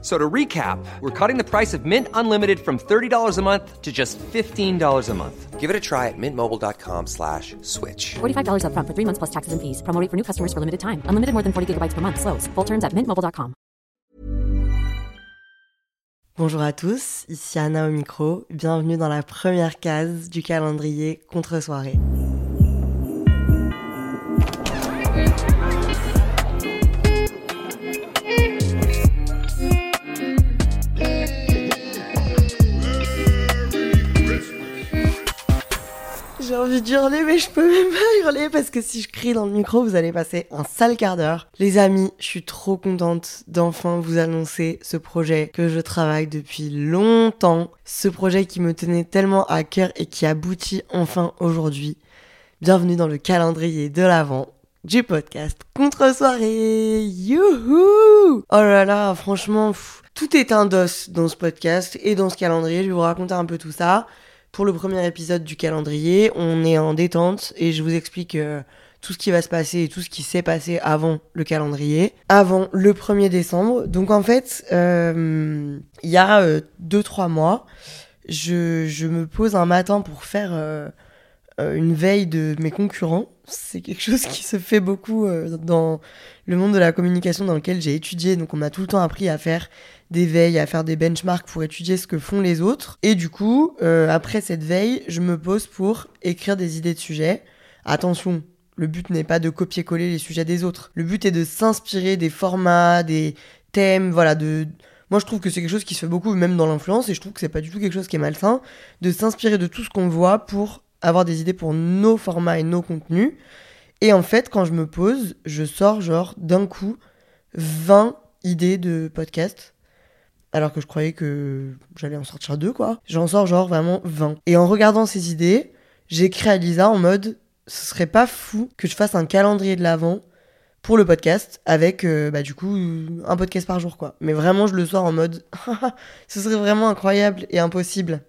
So to recap, we're cutting the price of Mint Unlimited from $30 a month to just $15 a month. Give it a try at mintmobile.com slash switch. $45 upfront for three months plus taxes and fees. Promo rate for new customers for limited time. Unlimited more than 40 gigabytes per month. Slows. Full terms at mintmobile.com. Bonjour à tous, ici Anna au micro. Bienvenue dans la première case du calendrier contre-soirée. Envie d'hurler, mais je peux même pas hurler parce que si je crie dans le micro, vous allez passer un sale quart d'heure. Les amis, je suis trop contente d'enfin vous annoncer ce projet que je travaille depuis longtemps. Ce projet qui me tenait tellement à cœur et qui aboutit enfin aujourd'hui. Bienvenue dans le calendrier de l'Avent du podcast Contre Soirée. Youhou! Oh là là, franchement, tout est un dos dans ce podcast et dans ce calendrier. Je vais vous raconter un peu tout ça. Pour le premier épisode du calendrier, on est en détente et je vous explique euh, tout ce qui va se passer et tout ce qui s'est passé avant le calendrier, avant le 1er décembre. Donc en fait, euh, il y a 2-3 mois, je, je me pose un matin pour faire euh, euh, une veille de mes concurrents. C'est quelque chose qui se fait beaucoup euh, dans le monde de la communication dans lequel j'ai étudié. Donc on m'a tout le temps appris à faire des veilles, à faire des benchmarks pour étudier ce que font les autres. Et du coup, euh, après cette veille, je me pose pour écrire des idées de sujets. Attention, le but n'est pas de copier-coller les sujets des autres. Le but est de s'inspirer des formats, des thèmes, voilà, de... Moi, je trouve que c'est quelque chose qui se fait beaucoup, même dans l'influence, et je trouve que c'est pas du tout quelque chose qui est malsain, de s'inspirer de tout ce qu'on voit pour avoir des idées pour nos formats et nos contenus. Et en fait, quand je me pose, je sors genre d'un coup 20 idées de podcast. Alors que je croyais que j'allais en sortir deux, quoi. J'en sors genre vraiment 20. Et en regardant ces idées, j'écris à Lisa en mode ce serait pas fou que je fasse un calendrier de l'avant pour le podcast avec euh, bah du coup un podcast par jour quoi. Mais vraiment je le sors en mode ce serait vraiment incroyable et impossible.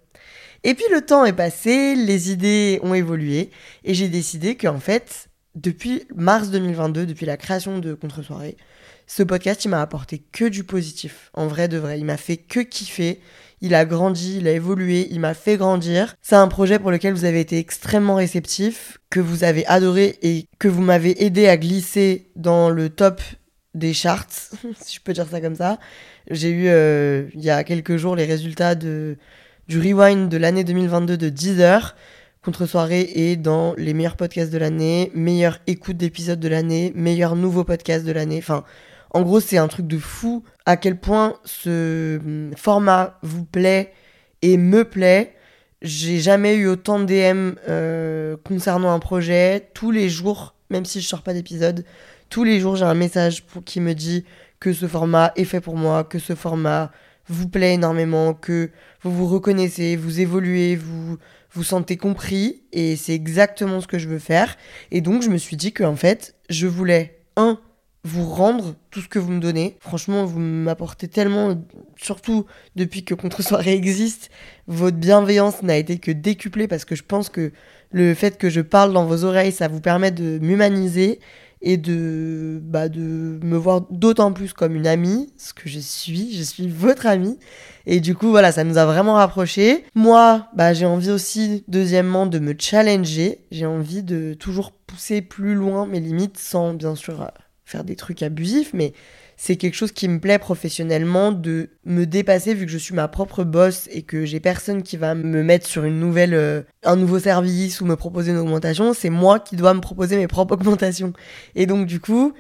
Et puis le temps est passé, les idées ont évolué et j'ai décidé qu'en fait depuis mars 2022, depuis la création de Contre-soirée, ce podcast, il m'a apporté que du positif. En vrai de vrai, il m'a fait que kiffer. Il a grandi, il a évolué, il m'a fait grandir. C'est un projet pour lequel vous avez été extrêmement réceptif, que vous avez adoré et que vous m'avez aidé à glisser dans le top des charts, si je peux dire ça comme ça. J'ai eu euh, il y a quelques jours les résultats de, du rewind de l'année 2022 de Deezer. Contre-soirée est dans les meilleurs podcasts de l'année, meilleure écoute d'épisodes de l'année, meilleur nouveau podcast de l'année. Enfin, en gros, c'est un truc de fou à quel point ce hum, format vous plaît et me plaît. J'ai jamais eu autant de DM euh, concernant un projet. Tous les jours, même si je sors pas d'épisode, tous les jours j'ai un message qui me dit que ce format est fait pour moi, que ce format vous plaît énormément, que vous vous reconnaissez, vous évoluez, vous vous sentez compris et c'est exactement ce que je veux faire. Et donc je me suis dit que en fait, je voulais un vous rendre tout ce que vous me donnez. Franchement, vous m'apportez tellement, surtout depuis que Contre-soirée existe, votre bienveillance n'a été que décuplée parce que je pense que le fait que je parle dans vos oreilles, ça vous permet de m'humaniser et de, bah, de me voir d'autant plus comme une amie, ce que je suis, je suis votre amie. Et du coup, voilà, ça nous a vraiment rapprochés. Moi, bah, j'ai envie aussi, deuxièmement, de me challenger. J'ai envie de toujours pousser plus loin mes limites sans, bien sûr, faire des trucs abusifs, mais c'est quelque chose qui me plaît professionnellement de me dépasser vu que je suis ma propre boss et que j'ai personne qui va me mettre sur une nouvelle euh, un nouveau service ou me proposer une augmentation, c'est moi qui dois me proposer mes propres augmentations. Et donc du coup,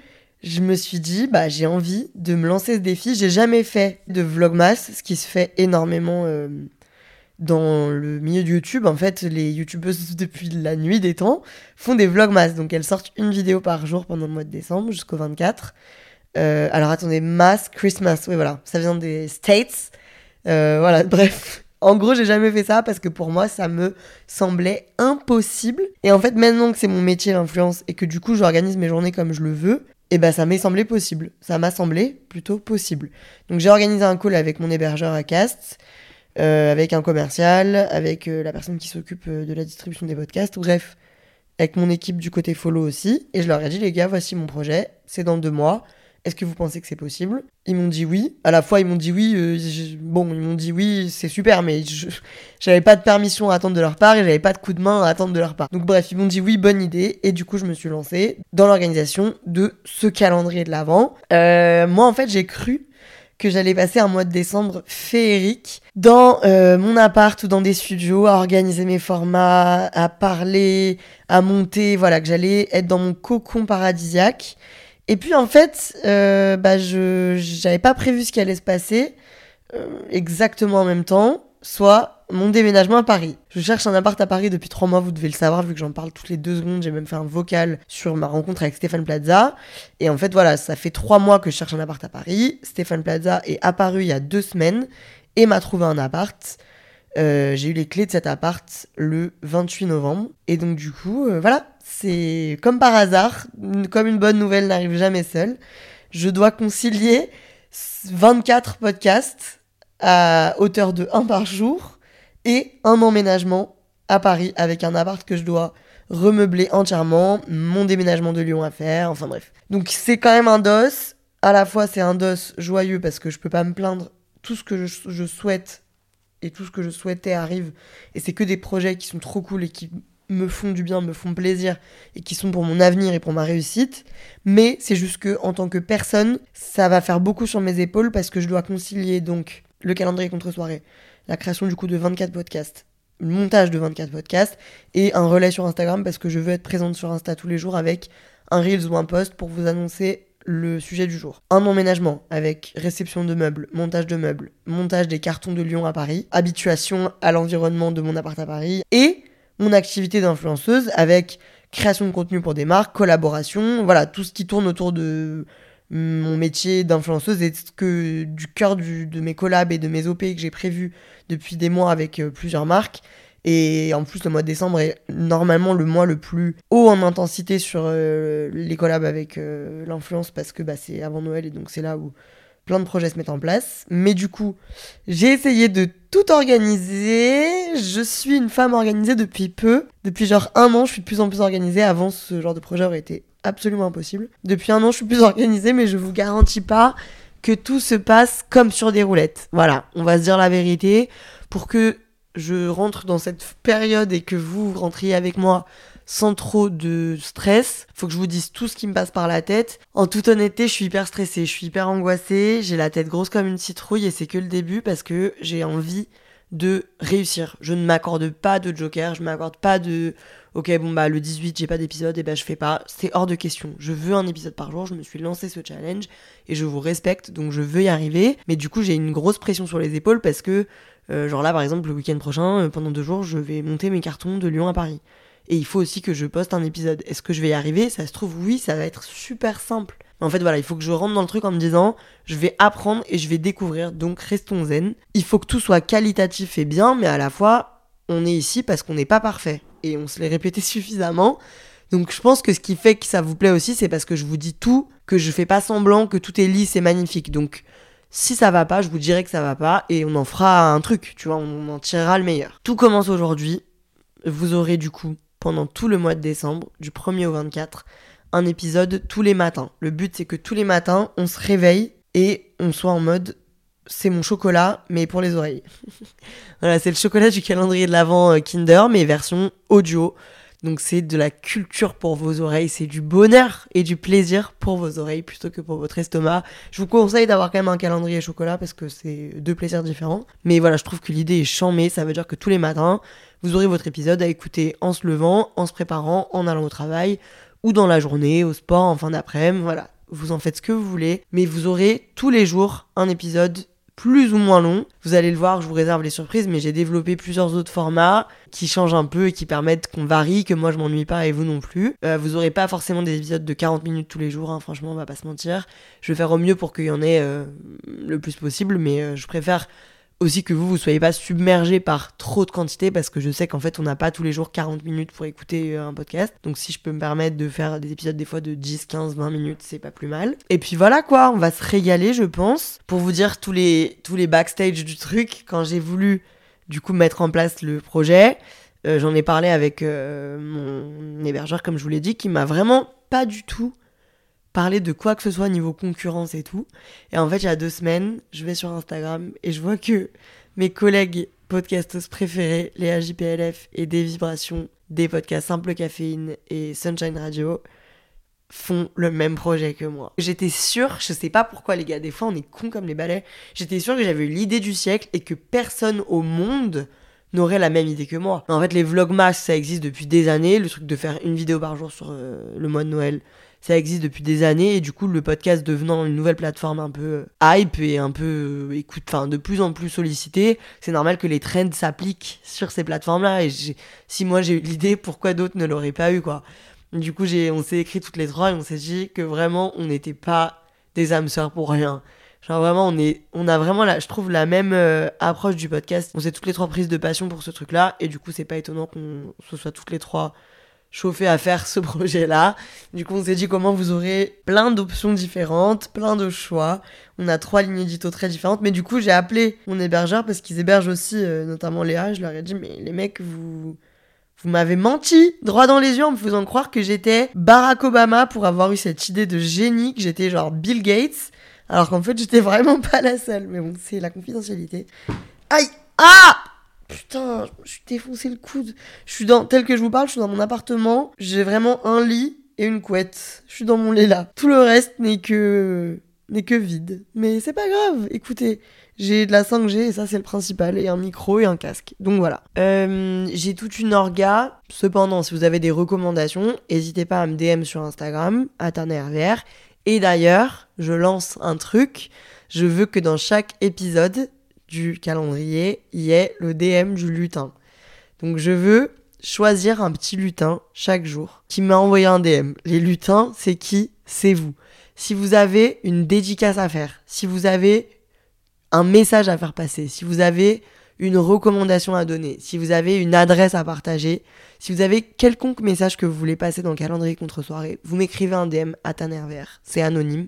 je me suis dit bah j'ai envie de me lancer ce défi, j'ai jamais fait de vlogmas, ce qui se fait énormément euh, dans le milieu de YouTube, en fait, les youtubeuses depuis la nuit des temps font des vlogmas. Donc elles sortent une vidéo par jour pendant le mois de décembre jusqu'au 24. Euh, alors attendez, Mass Christmas, oui voilà, ça vient des States. Euh, voilà, bref. En gros, j'ai jamais fait ça parce que pour moi, ça me semblait impossible. Et en fait, maintenant que c'est mon métier l'influence et que du coup, j'organise mes journées comme je le veux, et ben ça m'est semblé possible. Ça m'a semblé plutôt possible. Donc j'ai organisé un call avec mon hébergeur à Cast, euh, avec un commercial, avec la personne qui s'occupe de la distribution des podcasts, bref, avec mon équipe du côté follow aussi. Et je leur ai dit, les gars, voici mon projet, c'est dans deux mois. Est-ce que vous pensez que c'est possible? Ils m'ont dit oui. À la fois, ils m'ont dit oui. euh, bon, ils m'ont dit oui, c'est super, mais j'avais pas de permission à attendre de leur part et j'avais pas de coup de main à attendre de leur part. Donc bref, ils m'ont dit oui, bonne idée. Et du coup, je me suis lancée dans l'organisation de ce calendrier de l'avant. moi, en fait, j'ai cru que j'allais passer un mois de décembre féerique dans euh, mon appart ou dans des studios à organiser mes formats, à parler, à monter, voilà, que j'allais être dans mon cocon paradisiaque. Et puis en fait, euh, bah, je j'avais pas prévu ce qui allait se passer euh, exactement en même temps, soit mon déménagement à Paris. Je cherche un appart à Paris depuis trois mois, vous devez le savoir vu que j'en parle toutes les deux secondes. J'ai même fait un vocal sur ma rencontre avec Stéphane Plaza. Et en fait, voilà, ça fait trois mois que je cherche un appart à Paris. Stéphane Plaza est apparu il y a deux semaines et m'a trouvé un appart. Euh, j'ai eu les clés de cet appart le 28 novembre. Et donc, du coup, voilà, c'est comme par hasard, comme une bonne nouvelle n'arrive jamais seule. Je dois concilier 24 podcasts à hauteur de 1 par jour et un emménagement à Paris avec un appart que je dois remeubler entièrement, mon déménagement de Lyon à faire, enfin bref. Donc c'est quand même un dos. À la fois, c'est un dos joyeux parce que je peux pas me plaindre. Tout ce que je, je souhaite et tout ce que je souhaitais arrive. Et c'est que des projets qui sont trop cool et qui me font du bien, me font plaisir et qui sont pour mon avenir et pour ma réussite. Mais c'est juste que, en tant que personne, ça va faire beaucoup sur mes épaules parce que je dois concilier donc le calendrier contre-soirée, la création du coup de 24 podcasts, le montage de 24 podcasts et un relais sur Instagram parce que je veux être présente sur Insta tous les jours avec un Reels ou un post pour vous annoncer le sujet du jour. Un emménagement avec réception de meubles, montage de meubles, montage des cartons de Lyon à Paris, habituation à l'environnement de mon appart à Paris et mon activité d'influenceuse avec création de contenu pour des marques, collaboration, voilà, tout ce qui tourne autour de mon métier d'influenceuse et ce que du cœur de mes collabs et de mes OP que j'ai prévus depuis des mois avec euh, plusieurs marques. Et en plus, le mois de décembre est normalement le mois le plus haut en intensité sur euh, les collabs avec euh, l'influence parce que bah, c'est avant Noël et donc c'est là où plein de projets se mettent en place. Mais du coup, j'ai essayé de tout organiser. Je suis une femme organisée depuis peu. Depuis genre un an, je suis de plus en plus organisée. Avant, ce genre de projet aurait été absolument impossible. Depuis un an, je suis plus organisée, mais je vous garantis pas que tout se passe comme sur des roulettes. Voilà, on va se dire la vérité. Pour que je rentre dans cette période et que vous rentriez avec moi sans trop de stress. Faut que je vous dise tout ce qui me passe par la tête. En toute honnêteté, je suis hyper stressée, je suis hyper angoissée, j'ai la tête grosse comme une citrouille et c'est que le début parce que j'ai envie de réussir. Je ne m'accorde pas de joker, je m'accorde pas de OK, bon bah le 18, j'ai pas d'épisode et bah je fais pas, c'est hors de question. Je veux un épisode par jour, je me suis lancé ce challenge et je vous respecte donc je veux y arriver, mais du coup, j'ai une grosse pression sur les épaules parce que euh, genre là par exemple le week-end prochain, euh, pendant deux jours, je vais monter mes cartons de Lyon à Paris. Et il faut aussi que je poste un épisode. Est-ce que je vais y arriver? Ça se trouve, oui, ça va être super simple. En fait, voilà, il faut que je rentre dans le truc en me disant, je vais apprendre et je vais découvrir, donc restons zen. Il faut que tout soit qualitatif et bien, mais à la fois, on est ici parce qu'on n'est pas parfait. Et on se l'est répété suffisamment. Donc je pense que ce qui fait que ça vous plaît aussi, c'est parce que je vous dis tout, que je fais pas semblant, que tout est lisse et magnifique. Donc si ça va pas, je vous dirai que ça va pas et on en fera un truc, tu vois, on en tirera le meilleur. Tout commence aujourd'hui. Vous aurez du coup, pendant tout le mois de décembre, du 1er au 24, un épisode tous les matins. Le but c'est que tous les matins, on se réveille et on soit en mode c'est mon chocolat, mais pour les oreilles. voilà, c'est le chocolat du calendrier de l'Avent euh, Kinder, mais version audio. Donc c'est de la culture pour vos oreilles, c'est du bonheur et du plaisir pour vos oreilles plutôt que pour votre estomac. Je vous conseille d'avoir quand même un calendrier chocolat parce que c'est deux plaisirs différents. Mais voilà, je trouve que l'idée est chamée, ça veut dire que tous les matins, vous aurez votre épisode à écouter en se levant, en se préparant, en allant au travail ou dans la journée, au sport, en fin d'après-midi, voilà. Vous en faites ce que vous voulez, mais vous aurez tous les jours un épisode plus ou moins long. Vous allez le voir, je vous réserve les surprises, mais j'ai développé plusieurs autres formats qui changent un peu et qui permettent qu'on varie, que moi je m'ennuie pas et vous non plus. Euh, vous aurez pas forcément des épisodes de 40 minutes tous les jours, hein, franchement, on va pas se mentir. Je vais faire au mieux pour qu'il y en ait euh, le plus possible, mais euh, je préfère aussi que vous, vous soyez pas submergé par trop de quantité parce que je sais qu'en fait, on n'a pas tous les jours 40 minutes pour écouter euh, un podcast. Donc, si je peux me permettre de faire des épisodes des fois de 10, 15, 20 minutes, c'est pas plus mal. Et puis voilà quoi, on va se régaler, je pense. Pour vous dire tous les, tous les backstage du truc, quand j'ai voulu du coup mettre en place le projet, euh, j'en ai parlé avec euh, mon hébergeur, comme je vous l'ai dit, qui m'a vraiment pas du tout parler de quoi que ce soit niveau concurrence et tout. Et en fait, il y a deux semaines, je vais sur Instagram et je vois que mes collègues podcasters préférés, les AJPLF et des vibrations, des podcasts Simple Caféine et Sunshine Radio, font le même projet que moi. J'étais sûre, je sais pas pourquoi les gars, des fois on est cons comme les balais, j'étais sûre que j'avais eu l'idée du siècle et que personne au monde n'aurait la même idée que moi. En fait, les vlogmas, ça existe depuis des années, le truc de faire une vidéo par jour sur euh, le mois de Noël, ça existe depuis des années. Et du coup le podcast devenant une nouvelle plateforme un peu euh, hype et un peu euh, écoute enfin de plus en plus sollicité c'est normal que les trends s'appliquent sur ces plateformes là et si moi j'ai eu l'idée pourquoi d'autres ne l'auraient pas eu quoi. Du coup on s'est écrit toutes les trois et on s'est dit que vraiment on n'était pas des âmes sœurs pour rien genre vraiment on est on a vraiment la je trouve la même euh, approche du podcast on s'est toutes les trois prises de passion pour ce truc là et du coup c'est pas étonnant qu'on se soit toutes les trois chauffé à faire ce projet-là. Du coup, on s'est dit comment vous aurez plein d'options différentes, plein de choix. On a trois lignes édito très différentes. Mais du coup, j'ai appelé mon hébergeur parce qu'ils hébergent aussi, euh, notamment Léa. Je leur ai dit, mais les mecs, vous... Vous m'avez menti droit dans les yeux en me faisant croire que j'étais Barack Obama pour avoir eu cette idée de génie, que j'étais genre Bill Gates, alors qu'en fait j'étais vraiment pas la seule. Mais bon, c'est la confidentialité. Aïe Ah Putain, je suis défoncé le coude. Je suis dans, tel que je vous parle, je suis dans mon appartement. J'ai vraiment un lit et une couette. Je suis dans mon lit là. Tout le reste n'est que, n'est que vide. Mais c'est pas grave. Écoutez, j'ai de la 5G et ça c'est le principal. Et un micro et un casque. Donc voilà. Euh, j'ai toute une orga. Cependant, si vous avez des recommandations, n'hésitez pas à me DM sur Instagram, à RVR. Et d'ailleurs, je lance un truc. Je veux que dans chaque épisode, du calendrier y est le DM du lutin. Donc je veux choisir un petit lutin chaque jour qui m'a envoyé un DM. Les lutins, c'est qui? C'est vous. Si vous avez une dédicace à faire, si vous avez un message à faire passer, si vous avez une recommandation à donner, si vous avez une adresse à partager, si vous avez quelconque message que vous voulez passer dans le calendrier contre soirée, vous m'écrivez un DM à Tanerver. C'est anonyme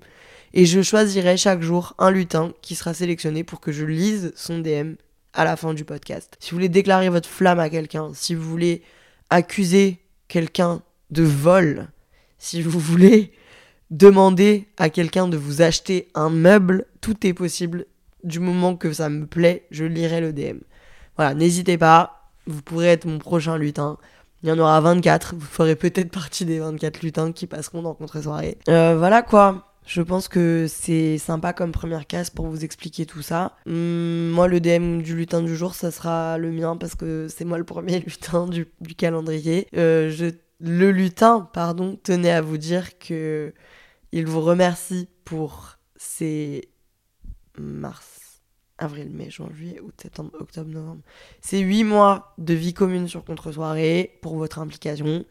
et je choisirai chaque jour un lutin qui sera sélectionné pour que je lise son DM à la fin du podcast. Si vous voulez déclarer votre flamme à quelqu'un, si vous voulez accuser quelqu'un de vol, si vous voulez demander à quelqu'un de vous acheter un meuble, tout est possible. Du moment que ça me plaît, je lirai le DM. Voilà, n'hésitez pas, vous pourrez être mon prochain lutin. Il y en aura 24, vous ferez peut-être partie des 24 lutins qui passeront dans contre-soirée. Euh, voilà quoi. Je pense que c'est sympa comme première case pour vous expliquer tout ça. Hum, moi, le DM du lutin du jour, ça sera le mien parce que c'est moi le premier lutin du, calendrier. Euh, le lutin, pardon, tenait à vous dire que il vous remercie pour ces mars, avril, mai, juin, juillet, août, septembre, octobre, novembre. Ces huit mois de vie commune sur contre-soirée pour votre implication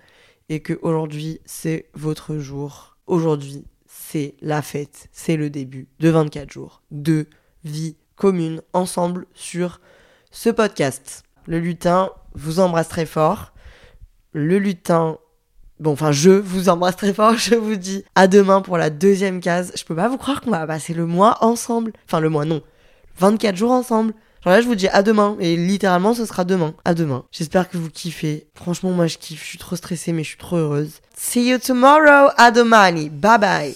et que aujourd'hui c'est votre jour. Aujourd'hui, c'est la fête, c'est le début de 24 jours de vie commune ensemble sur ce podcast. Le lutin vous embrasse très fort. Le lutin Bon, enfin, je vous embrasse très fort. Je vous dis à demain pour la deuxième case. Je peux pas vous croire qu'on va passer le mois ensemble. Enfin, le mois, non. 24 jours ensemble. Genre là, je vous dis à demain. Et littéralement, ce sera demain. À demain. J'espère que vous kiffez. Franchement, moi, je kiffe. Je suis trop stressée, mais je suis trop heureuse. See you tomorrow, Adomani. Bye bye.